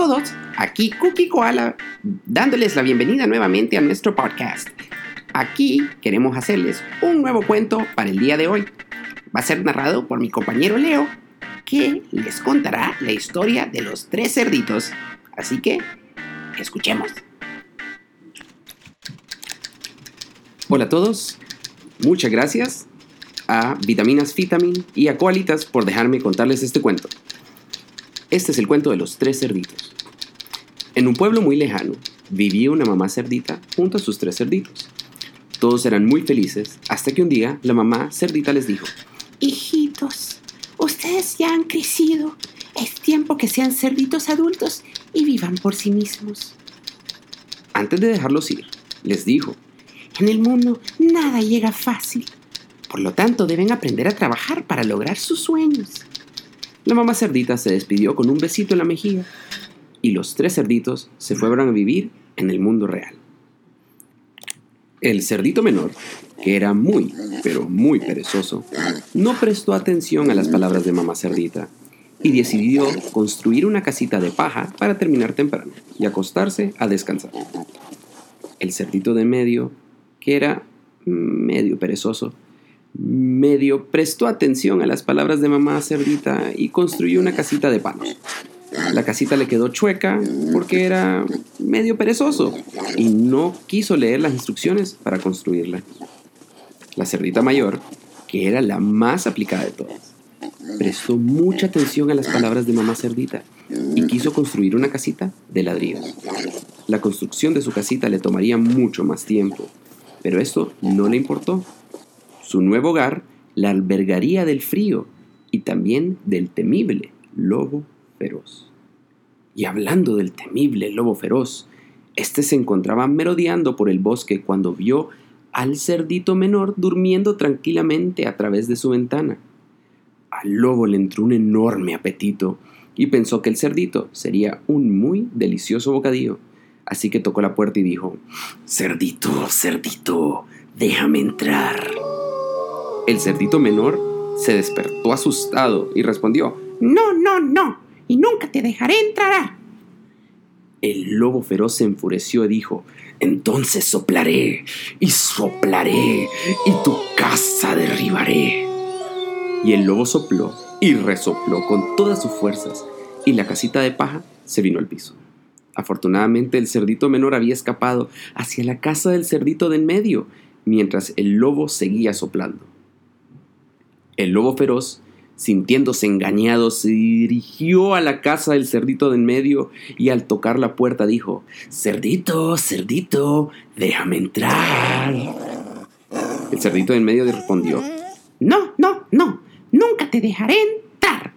todos, aquí Cookie Koala dándoles la bienvenida nuevamente a nuestro podcast. Aquí queremos hacerles un nuevo cuento para el día de hoy. Va a ser narrado por mi compañero Leo, que les contará la historia de los tres cerditos. Así que, escuchemos. Hola a todos, muchas gracias a Vitaminas Vitamin y a Coalitas por dejarme contarles este cuento. Este es el cuento de los tres cerditos. En un pueblo muy lejano vivía una mamá cerdita junto a sus tres cerditos. Todos eran muy felices hasta que un día la mamá cerdita les dijo, Hijitos, ustedes ya han crecido. Es tiempo que sean cerditos adultos y vivan por sí mismos. Antes de dejarlos ir, les dijo, En el mundo nada llega fácil. por lo tanto deben aprender a trabajar para lograr sus sueños. La mamá cerdita se despidió con un besito en la mejilla y los tres cerditos se fueron a vivir en el mundo real. El cerdito menor, que era muy, pero muy perezoso, no prestó atención a las palabras de mamá cerdita y decidió construir una casita de paja para terminar temprano y acostarse a descansar. El cerdito de medio, que era medio perezoso, medio prestó atención a las palabras de mamá cerdita y construyó una casita de palos. La casita le quedó chueca porque era medio perezoso y no quiso leer las instrucciones para construirla. La cerdita mayor, que era la más aplicada de todas, prestó mucha atención a las palabras de mamá cerdita y quiso construir una casita de ladrillos. La construcción de su casita le tomaría mucho más tiempo, pero esto no le importó. Su nuevo hogar la albergaría del frío y también del temible lobo feroz. Y hablando del temible lobo feroz, este se encontraba merodeando por el bosque cuando vio al cerdito menor durmiendo tranquilamente a través de su ventana. Al lobo le entró un enorme apetito y pensó que el cerdito sería un muy delicioso bocadillo. Así que tocó la puerta y dijo, Cerdito, cerdito, déjame entrar. El cerdito menor se despertó asustado y respondió, No, no, no. Y nunca te dejaré entrar. El lobo feroz se enfureció y dijo, Entonces soplaré y soplaré y tu casa derribaré. Y el lobo sopló y resopló con todas sus fuerzas y la casita de paja se vino al piso. Afortunadamente el cerdito menor había escapado hacia la casa del cerdito de en medio, mientras el lobo seguía soplando. El lobo feroz, sintiéndose engañado, se dirigió a la casa del cerdito de en medio y al tocar la puerta dijo, Cerdito, cerdito, déjame entrar. El cerdito de en medio respondió, No, no, no. Nunca te dejaré entrar.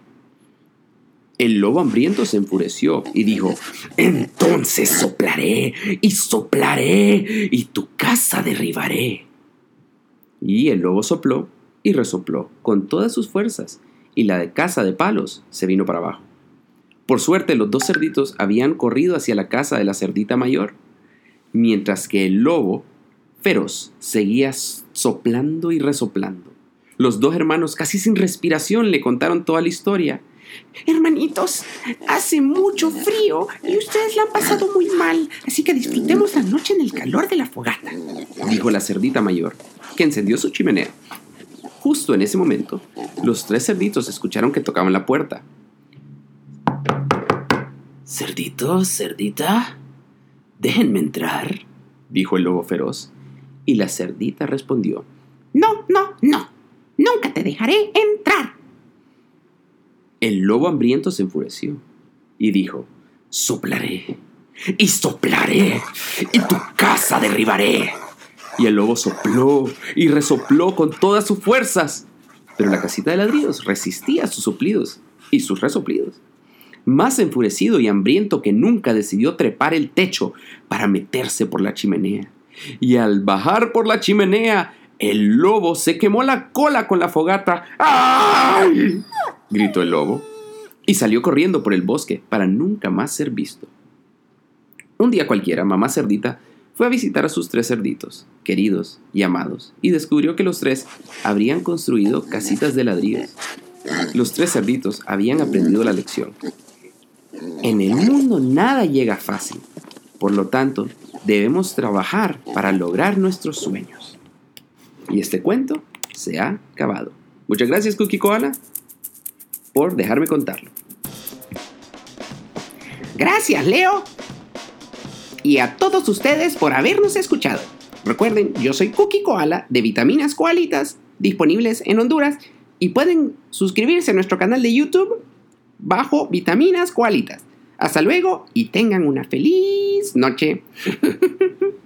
El lobo hambriento se enfureció y dijo, Entonces soplaré y soplaré y tu casa derribaré. Y el lobo sopló y resopló con todas sus fuerzas y la de casa de palos se vino para abajo. Por suerte los dos cerditos habían corrido hacia la casa de la cerdita mayor, mientras que el lobo feroz seguía soplando y resoplando. Los dos hermanos, casi sin respiración, le contaron toda la historia. Hermanitos, hace mucho frío y ustedes la han pasado muy mal, así que disfrutemos la noche en el calor de la fogata. Dijo la cerdita mayor, que encendió su chimenea. Justo en ese momento, los tres cerditos escucharon que tocaban la puerta. Cerdito, cerdita, déjenme entrar, dijo el lobo feroz. Y la cerdita respondió, No, no, no. Nunca te dejaré entrar. El lobo hambriento se enfureció y dijo, Soplaré y soplaré y tu casa derribaré. Y el lobo sopló y resopló con todas sus fuerzas. Pero la casita de ladrillos resistía sus soplidos y sus resoplidos. Más enfurecido y hambriento que nunca decidió trepar el techo para meterse por la chimenea. Y al bajar por la chimenea, el lobo se quemó la cola con la fogata. ¡Ay! gritó el lobo y salió corriendo por el bosque para nunca más ser visto. Un día cualquiera, mamá cerdita fue a visitar a sus tres cerditos, queridos y amados, y descubrió que los tres habrían construido casitas de ladrillos. Los tres cerditos habían aprendido la lección. En el mundo nada llega fácil. Por lo tanto, debemos trabajar para lograr nuestros sueños. Y este cuento se ha acabado. Muchas gracias, Cookie Koala, por dejarme contarlo. Gracias, Leo. Y a todos ustedes por habernos escuchado. Recuerden, yo soy Cookie Koala de Vitaminas Koalitas, disponibles en Honduras, y pueden suscribirse a nuestro canal de YouTube bajo Vitaminas Koalitas. Hasta luego y tengan una feliz noche.